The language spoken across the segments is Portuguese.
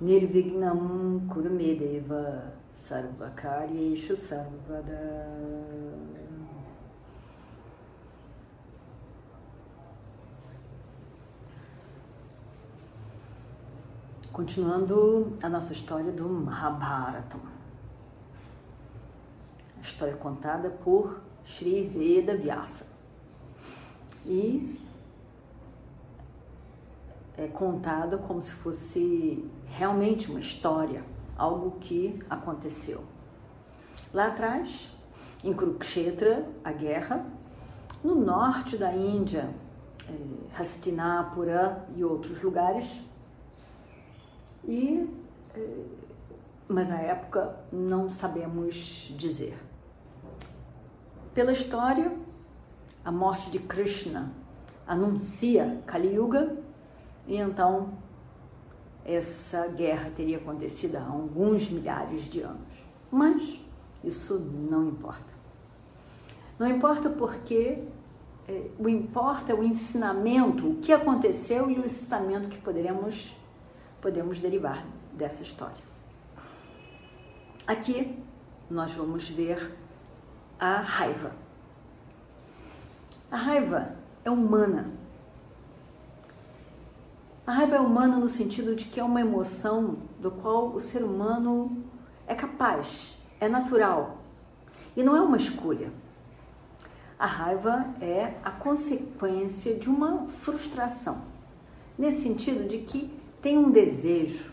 Nirvignam Kurumedeva Sarvakaryeshu Sarvada Continuando a nossa história do Mahabharata. A história contada por Sri Veda Vyasa. E é contada como se fosse realmente uma história, algo que aconteceu. Lá atrás, em Kurukshetra, a guerra, no norte da Índia, é, Hastinapura e outros lugares, e, eh, mas a época não sabemos dizer. Pela história, a morte de Krishna anuncia Kali Yuga e então essa guerra teria acontecido há alguns milhares de anos. Mas isso não importa. Não importa porque é, o importa é o ensinamento, o que aconteceu e o ensinamento que poderemos podemos derivar dessa história. Aqui nós vamos ver a raiva. A raiva é humana. A raiva é humana no sentido de que é uma emoção do qual o ser humano é capaz, é natural e não é uma escolha. A raiva é a consequência de uma frustração, nesse sentido de que tenho um desejo,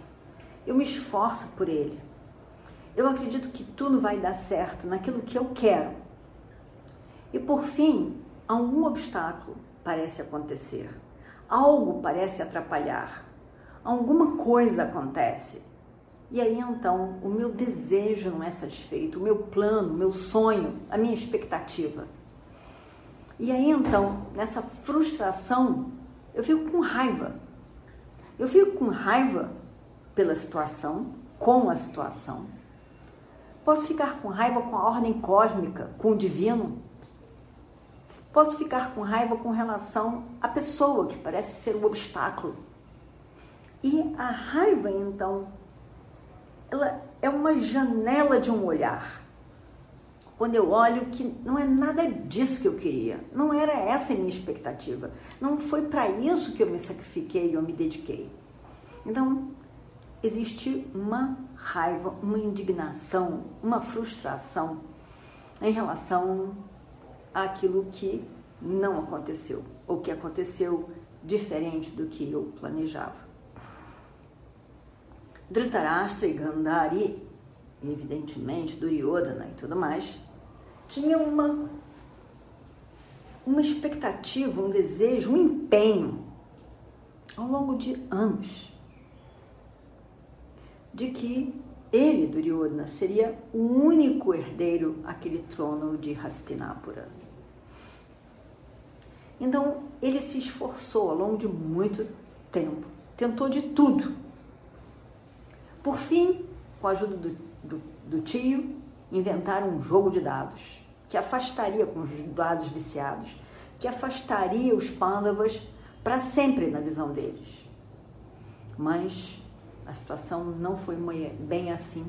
eu me esforço por ele. Eu acredito que tudo vai dar certo naquilo que eu quero. E por fim, algum obstáculo parece acontecer, algo parece atrapalhar, alguma coisa acontece. E aí então o meu desejo não é satisfeito, o meu plano, o meu sonho, a minha expectativa. E aí então, nessa frustração, eu fico com raiva eu fico com raiva pela situação, com a situação. Posso ficar com raiva com a ordem cósmica, com o divino. Posso ficar com raiva com relação à pessoa que parece ser um obstáculo. E a raiva, então, ela é uma janela de um olhar. Quando eu olho que não é nada disso que eu queria, não era essa a minha expectativa, não foi para isso que eu me sacrifiquei eu me dediquei. Então, existe uma raiva, uma indignação, uma frustração em relação àquilo que não aconteceu, ou que aconteceu diferente do que eu planejava. Dhritarashtra e Gandhari, evidentemente Duryodhana e tudo mais, tinha uma, uma expectativa, um desejo, um empenho ao longo de anos de que ele, Duryodhana, seria o único herdeiro àquele trono de Hastinapura. Então ele se esforçou ao longo de muito tempo, tentou de tudo. Por fim, com a ajuda do, do, do tio, inventaram um jogo de dados que afastaria com os dados viciados, que afastaria os pândavas para sempre na visão deles. Mas a situação não foi bem assim.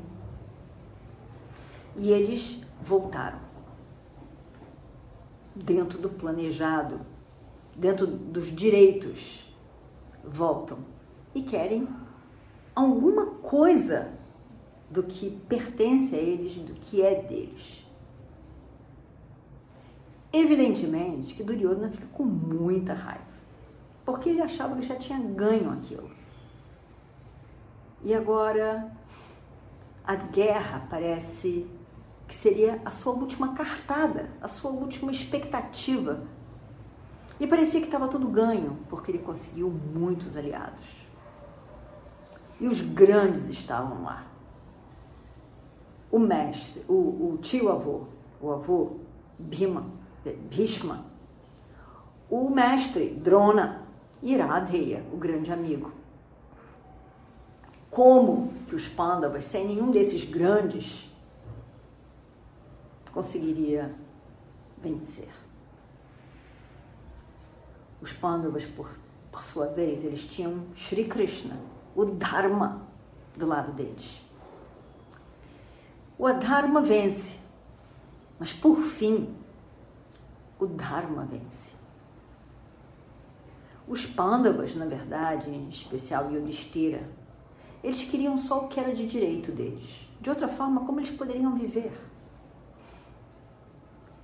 E eles voltaram. Dentro do planejado, dentro dos direitos, voltam e querem alguma coisa do que pertence a eles, do que é deles. Evidentemente que Duryodhana fica com muita raiva, porque ele achava que já tinha ganho aquilo. E agora a guerra parece que seria a sua última cartada, a sua última expectativa. E parecia que estava tudo ganho, porque ele conseguiu muitos aliados. E os grandes estavam lá. O mestre, o, o tio avô, o avô Bhima, Bhishma, o mestre Drona e Radheya, o grande amigo. Como que os Pandavas, sem nenhum desses grandes, conseguiria vencer? Os Pandavas, por, por sua vez, eles tinham Sri Krishna, o Dharma, do lado deles. O Adharma vence, mas por fim, o Dharma vence. Os Pandavas, na verdade, em especial Yudhishthira, eles queriam só o que era de direito deles. De outra forma, como eles poderiam viver?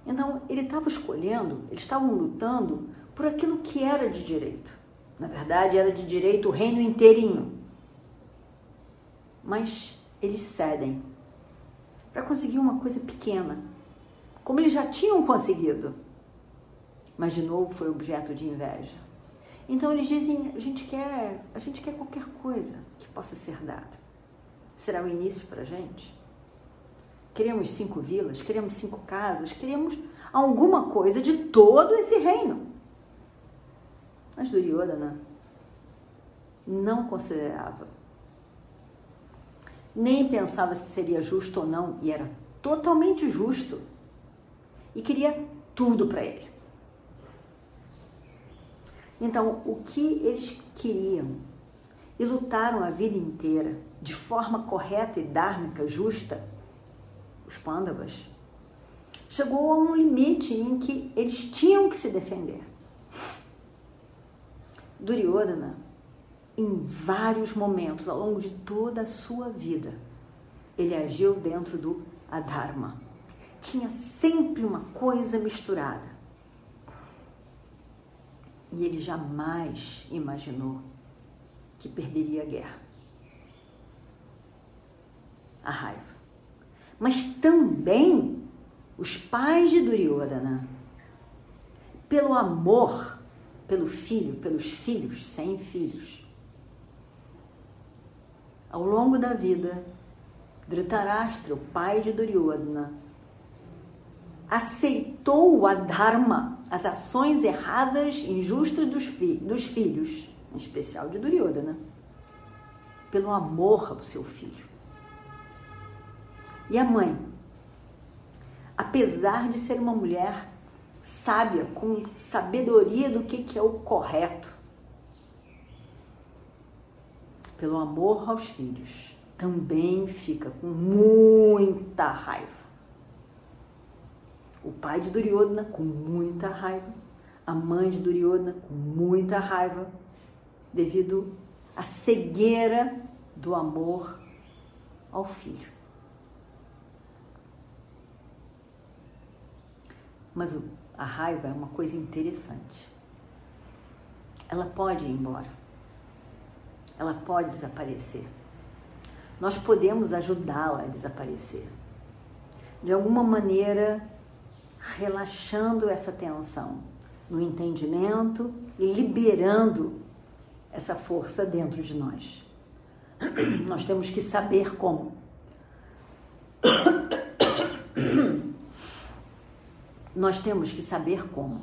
Então, ele estava escolhendo, eles estavam lutando por aquilo que era de direito. Na verdade, era de direito o reino inteirinho. Mas eles cedem para conseguir uma coisa pequena, como eles já tinham conseguido. Mas de novo foi objeto de inveja. Então eles dizem: a gente quer, a gente quer qualquer coisa que possa ser dada. Será o início para a gente? Queremos cinco vilas, queremos cinco casas, queremos alguma coisa de todo esse reino. Mas Duryodhana não considerava, nem pensava se seria justo ou não, e era totalmente justo, e queria tudo para ele. Então, o que eles queriam e lutaram a vida inteira de forma correta e dármica, justa, os Pandavas, chegou a um limite em que eles tinham que se defender. Duryodhana, em vários momentos ao longo de toda a sua vida, ele agiu dentro do Adharma. Tinha sempre uma coisa misturada. E ele jamais imaginou que perderia a guerra. A raiva. Mas também os pais de Duryodhana, pelo amor pelo filho, pelos filhos, sem filhos. Ao longo da vida, Dhritarashtra, o pai de Duryodhana, aceitou a dharma, as ações erradas, injustas dos, fi dos filhos, em especial de Duryodhana, pelo amor ao seu filho. E a mãe, apesar de ser uma mulher sábia, com sabedoria do que, que é o correto. Pelo amor aos filhos, também fica com muita raiva. O pai de Duryodhana com muita raiva, a mãe de Duryodhana com muita raiva, devido à cegueira do amor ao filho. Mas a raiva é uma coisa interessante. Ela pode ir embora. Ela pode desaparecer. Nós podemos ajudá-la a desaparecer. De alguma maneira, relaxando essa tensão no entendimento e liberando essa força dentro de nós. Nós temos que saber como. Nós temos que saber como.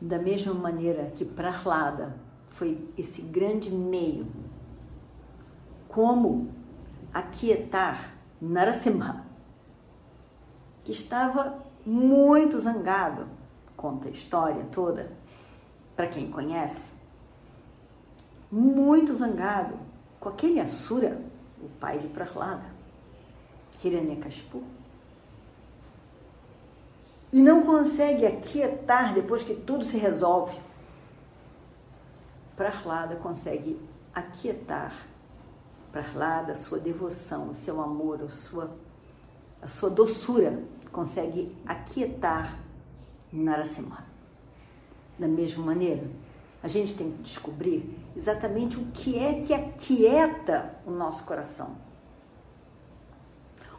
Da mesma maneira que Prahlada foi esse grande meio, como aquietar Narasimha, que estava muito zangado, conta a história toda, para quem conhece, muito zangado com aquele Asura, o pai de Prahlada. Hiranyakashipu e não consegue aquietar depois que tudo se resolve. Prahlada consegue aquietar Prahlada, sua devoção, o seu amor, a sua, a sua doçura, consegue aquietar Narasimha. Da mesma maneira, a gente tem que descobrir exatamente o que é que aquieta o nosso coração.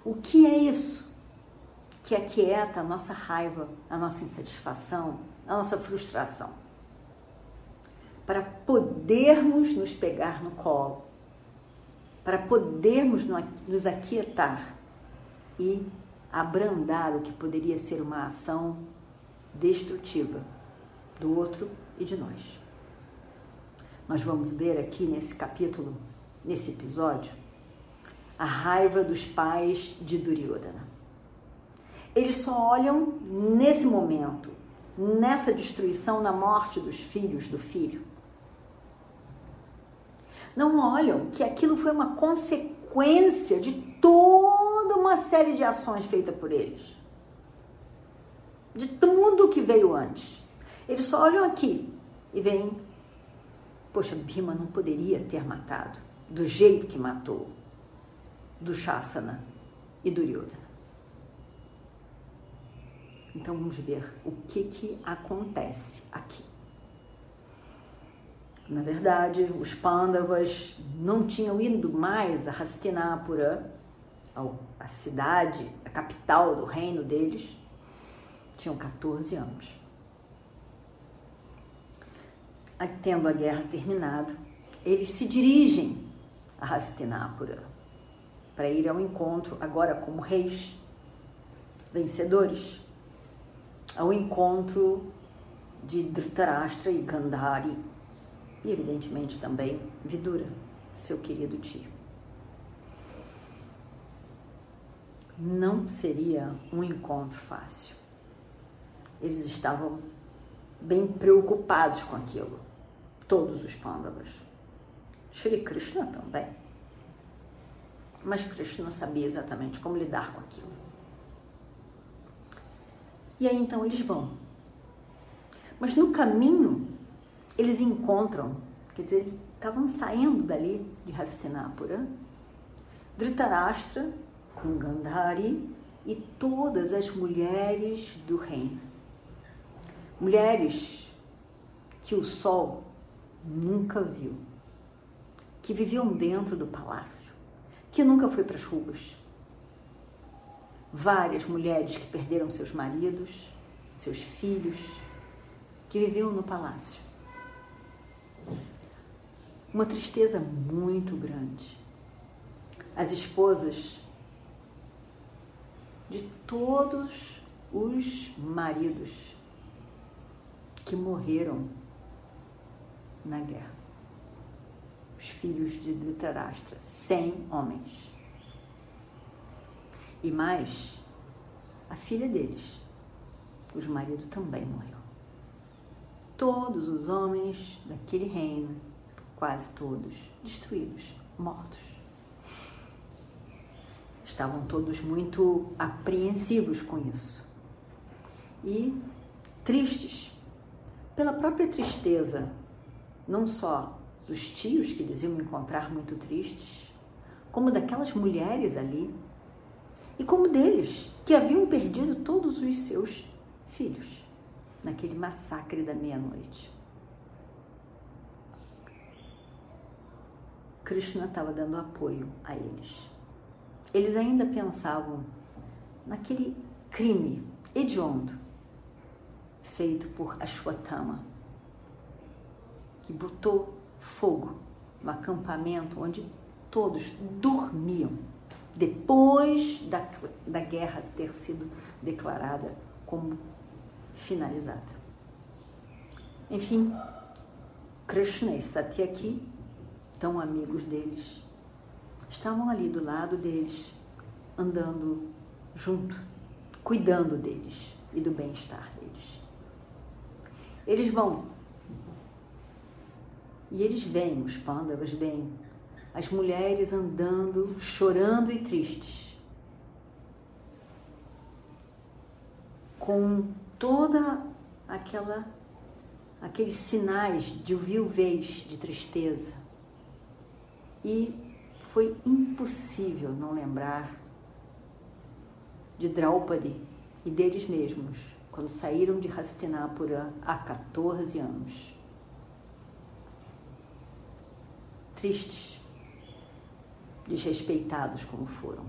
O que é isso que aquieta a nossa raiva, a nossa insatisfação, a nossa frustração? para podermos nos pegar no colo, para podermos nos aquietar e abrandar o que poderia ser uma ação destrutiva do outro e de nós. Nós vamos ver aqui nesse capítulo, nesse episódio, a raiva dos pais de Duryodhana. Eles só olham nesse momento, nessa destruição, na morte dos filhos do filho. Não olham que aquilo foi uma consequência de toda uma série de ações feitas por eles. De tudo que veio antes. Eles só olham aqui e veem, poxa, Bima não poderia ter matado do jeito que matou do Shasana e do Duryodhana. Então vamos ver o que, que acontece aqui. Na verdade, os Pandavas não tinham ido mais a Hastinapura, a cidade, a capital do reino deles, tinham 14 anos. Tendo a guerra terminado, eles se dirigem a Hastinapura para ir ao encontro, agora como reis, vencedores, ao encontro de Dhritarashtra e Gandhari, e evidentemente também Vidura, seu querido tio. Não seria um encontro fácil. Eles estavam bem preocupados com aquilo, todos os Pandavas. Shri Krishna também mas Krishna sabia exatamente como lidar com aquilo. E aí então eles vão. Mas no caminho eles encontram, quer dizer, eles estavam saindo dali de Hastinapura, Dhritarashtra com Gandhari e todas as mulheres do reino. Mulheres que o sol nunca viu, que viviam dentro do palácio que nunca foi para as ruas. Várias mulheres que perderam seus maridos, seus filhos, que viviam no palácio. Uma tristeza muito grande. As esposas de todos os maridos que morreram na guerra os filhos de Dhritarashtra, cem homens. E mais, a filha deles, cujo marido também morreu. Todos os homens daquele reino, quase todos, destruídos, mortos. Estavam todos muito apreensivos com isso. E tristes, pela própria tristeza, não só dos tios que eles iam encontrar muito tristes, como daquelas mulheres ali, e como deles que haviam perdido todos os seus filhos naquele massacre da meia-noite. Krishna estava dando apoio a eles. Eles ainda pensavam naquele crime hediondo feito por Ashwatthama, que botou fogo no acampamento onde todos dormiam depois da, da guerra ter sido declarada como finalizada. Enfim, Krishna e Satyaki, tão amigos deles, estavam ali do lado deles, andando junto, cuidando deles e do bem-estar deles. Eles vão e eles veem, os pândavas veem, as mulheres andando, chorando e tristes, com toda aquela aqueles sinais de viuvez, de tristeza. E foi impossível não lembrar de Draupadi e deles mesmos, quando saíram de Hastinapura há 14 anos. Tristes, desrespeitados como foram.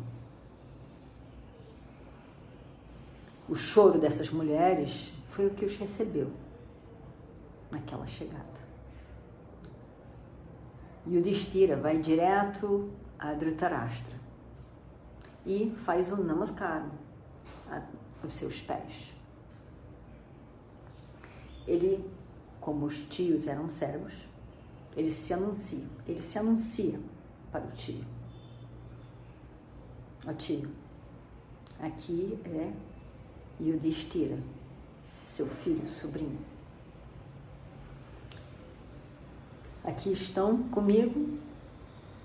O choro dessas mulheres foi o que os recebeu naquela chegada. Yudhishthira vai direto a Dhritarashtra e faz um namaskar aos seus pés. Ele, como os tios eram cegos, ele se anuncia, ele se anuncia para o tio. Ó tio, aqui é Yudhishthira, seu filho, sobrinho. Aqui estão comigo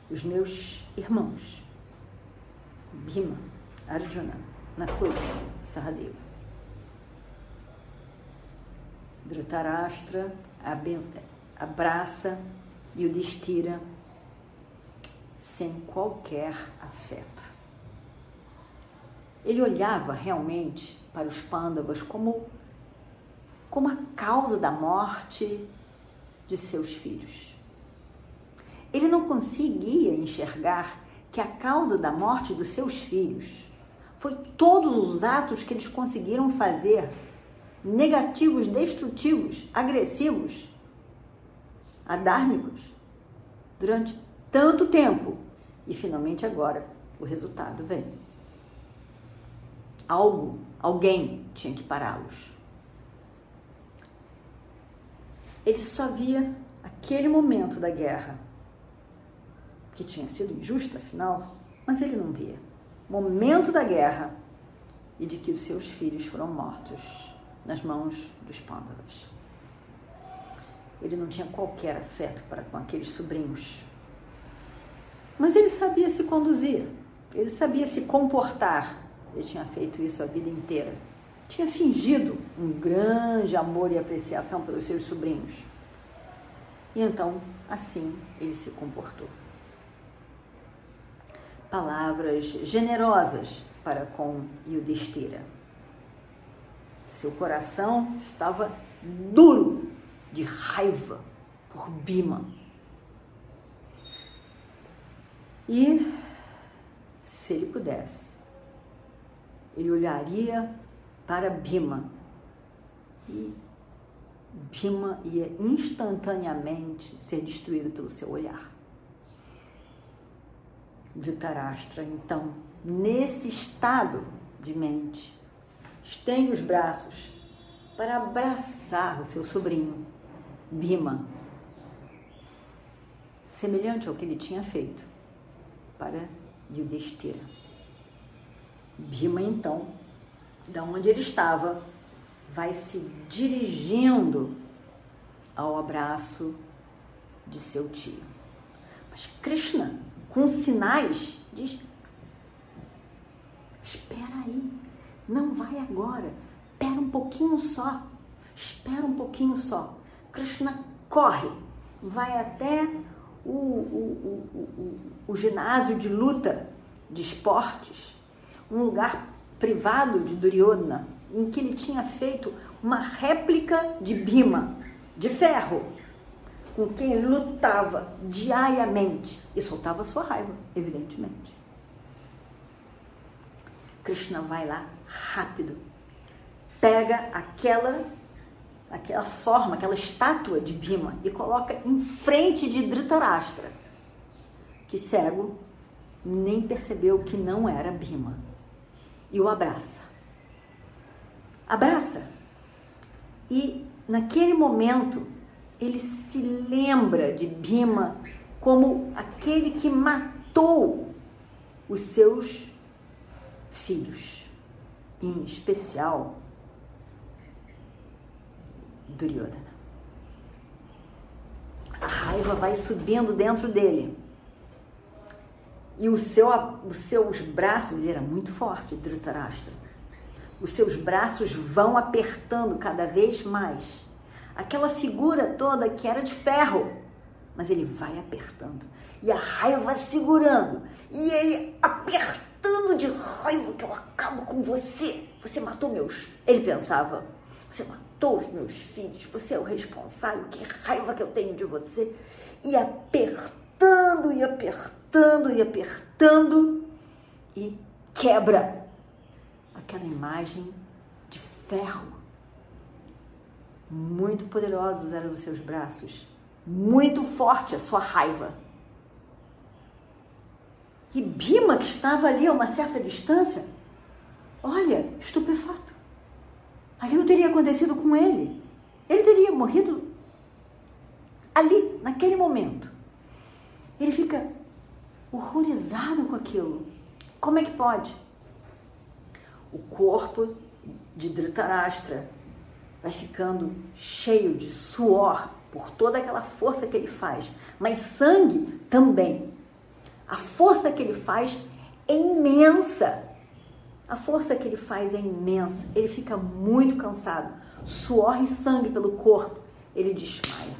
os meus irmãos, Bhima, Arjuna, Nakula, Sahadeva. Dhritarashtra abraça Yudhishthira sem qualquer afeto. Ele olhava realmente para os pândavas como, como a causa da morte de seus filhos. Ele não conseguia enxergar que a causa da morte dos seus filhos foi todos os atos que eles conseguiram fazer, negativos, destrutivos, agressivos, adármicos, durante tanto tempo. E finalmente agora o resultado vem. Algo, alguém tinha que pará-los. Ele só via aquele momento da guerra, que tinha sido injusta, afinal, mas ele não via. Momento da guerra e de que os seus filhos foram mortos nas mãos dos pândavas. Ele não tinha qualquer afeto para com aqueles sobrinhos. Mas ele sabia se conduzir, ele sabia se comportar ele tinha feito isso a vida inteira. Tinha fingido um grande amor e apreciação pelos seus sobrinhos. E então, assim, ele se comportou. Palavras generosas para com Yudhishthira. Seu coração estava duro de raiva por Bima. E se ele pudesse, ele olharia para Bima e Bima ia instantaneamente ser destruído pelo seu olhar. Dhritarashtra, então, nesse estado de mente, estende os braços para abraçar o seu sobrinho, Bima, semelhante ao que ele tinha feito para Yudhishthira. Bima, então, da onde ele estava, vai se dirigindo ao abraço de seu tio. Mas Krishna, com sinais, diz: Espera aí, não vai agora, espera um pouquinho só, espera um pouquinho só. Krishna corre, vai até o, o, o, o, ginásio de luta de esportes um lugar privado de Duryodhana, em que ele tinha feito uma réplica de Bhima, de ferro, com quem ele lutava diariamente e soltava sua raiva, evidentemente. Krishna vai lá rápido, pega aquela aquela forma, aquela estátua de Bhima e coloca em frente de Dhritarashtra, que cego nem percebeu que não era Bhima e o abraça. Abraça. E naquele momento ele se lembra de Bima como aquele que matou os seus filhos, em especial Duryodhana. A raiva vai subindo dentro dele. E o seu, os seus braços, ele era muito forte, Dhritarashtra. Os seus braços vão apertando cada vez mais. Aquela figura toda que era de ferro, mas ele vai apertando. E a raiva segurando. E ele apertando de raiva que eu acabo com você. Você matou meus. Ele pensava, você matou os meus filhos, você é o responsável, que raiva que eu tenho de você. E apertando e apertando e apertando e quebra aquela imagem de ferro. Muito poderosos eram os seus braços, muito forte a sua raiva. E Bima, que estava ali a uma certa distância, olha, estupefato. Aquilo teria acontecido com ele. Ele teria morrido ali, naquele momento. Ele fica horrorizado com aquilo. Como é que pode? O corpo de Dhritarashtra vai ficando cheio de suor por toda aquela força que ele faz, mas sangue também. A força que ele faz é imensa. A força que ele faz é imensa. Ele fica muito cansado. Suor e sangue pelo corpo. Ele desmaia.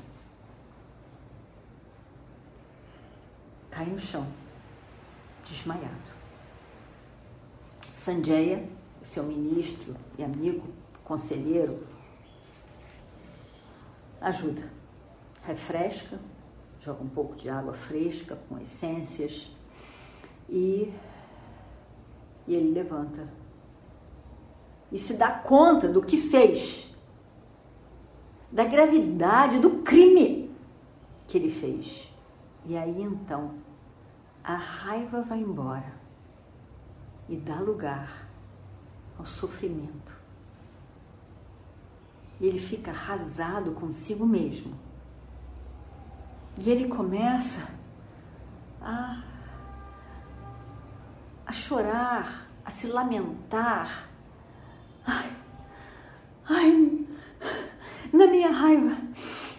Cai no chão, desmaiado. Sanjaya, seu ministro e amigo, conselheiro, ajuda, refresca, joga um pouco de água fresca com essências e, e ele levanta e se dá conta do que fez, da gravidade do crime que ele fez. E aí então a raiva vai embora e dá lugar ao sofrimento. E ele fica arrasado consigo mesmo. E ele começa a, a chorar, a se lamentar. Ai, ai, na minha raiva,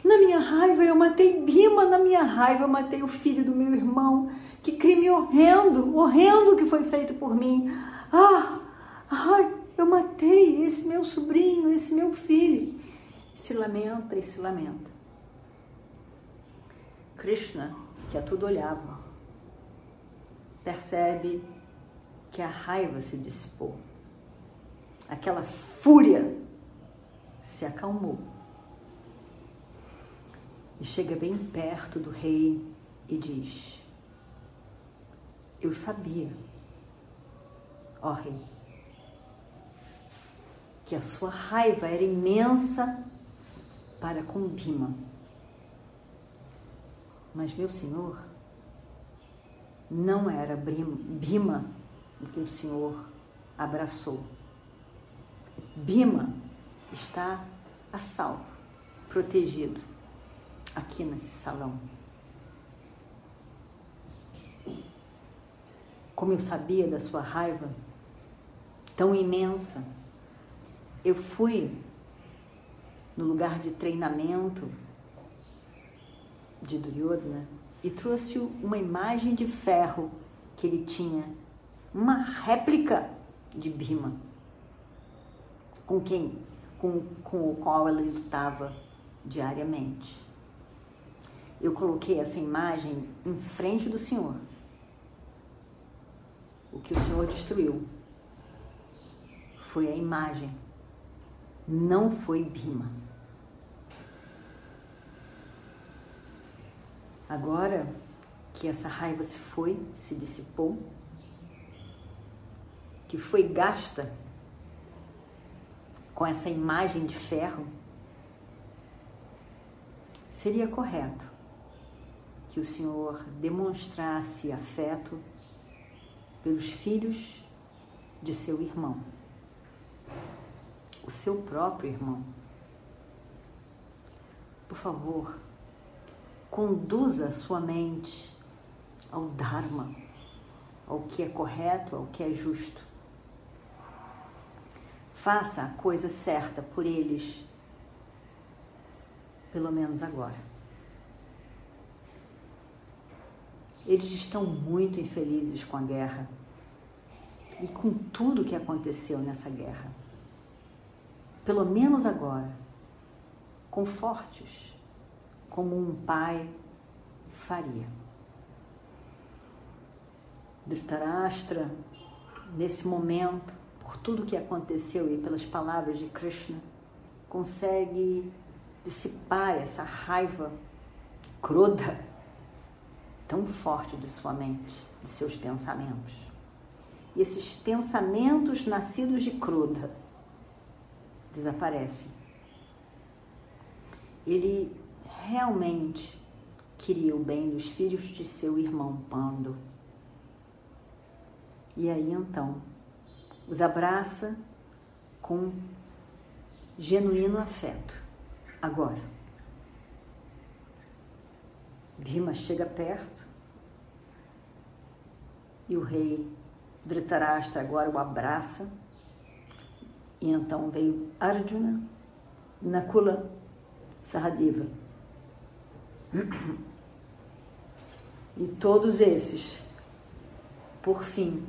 na minha raiva eu matei Bima, na minha raiva eu matei o filho do meu irmão. Que crime horrendo, horrendo que foi feito por mim. Ah, ai, eu matei esse meu sobrinho, esse meu filho. Se lamenta e se lamenta. Krishna, que a tudo olhava, percebe que a raiva se dissipou. Aquela fúria se acalmou. E chega bem perto do rei e diz: Eu sabia, ó rei, que a sua raiva era imensa para com Bima. Mas meu senhor não era Bima o que o senhor abraçou. Bima está a salvo, protegido, aqui nesse salão. Como eu sabia da sua raiva tão imensa, eu fui no lugar de treinamento de Duryodhana e trouxe uma imagem de ferro que ele tinha, uma réplica de Bhima, com quem, com, com o qual ele lutava diariamente. Eu coloquei essa imagem em frente do Senhor. O que o Senhor destruiu foi a imagem, não foi Bima. Agora que essa raiva se foi, se dissipou, que foi gasta com essa imagem de ferro, seria correto que o Senhor demonstrasse afeto pelos filhos de seu irmão, o seu próprio irmão. Por favor, conduza sua mente ao Dharma, ao que é correto, ao que é justo. Faça a coisa certa por eles, pelo menos agora. Eles estão muito infelizes com a guerra e com tudo que aconteceu nessa guerra. Pelo menos agora, conforte-os como um pai faria. Dhritarashtra, nesse momento, por tudo que aconteceu e pelas palavras de Krishna, consegue dissipar essa raiva cruda tão forte de sua mente, de seus pensamentos. E esses pensamentos nascidos de cruda desaparecem. Ele realmente queria o bem dos filhos de seu irmão Pando. E aí então os abraça com genuíno afeto. Agora, Bhima chega perto e o rei Dhritarashtra agora o abraça. E então veio Arjuna, Nakula, Sahadeva. E todos esses, por fim,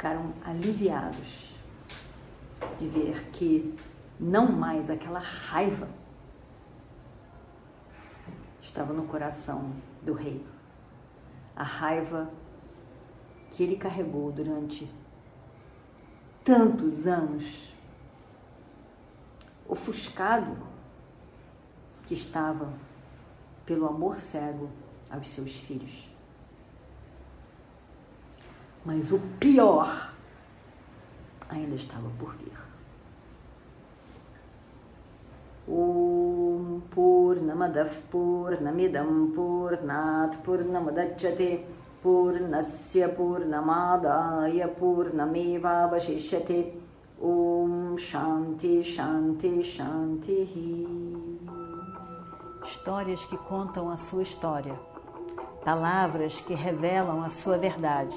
ficaram aliviados de ver que não mais aquela raiva estava no coração do rei. A raiva que ele carregou durante tantos anos, ofuscado que estava pelo amor cego aos seus filhos. Mas o pior ainda estava por vir. Om Purnamadav Purnamidam Purnat Purnamadachyate Purnasya Purnamadaya Purnamevavashishyate Om Shanti Shanti Shanti Histórias que contam a sua história palavras que revelam a sua verdade.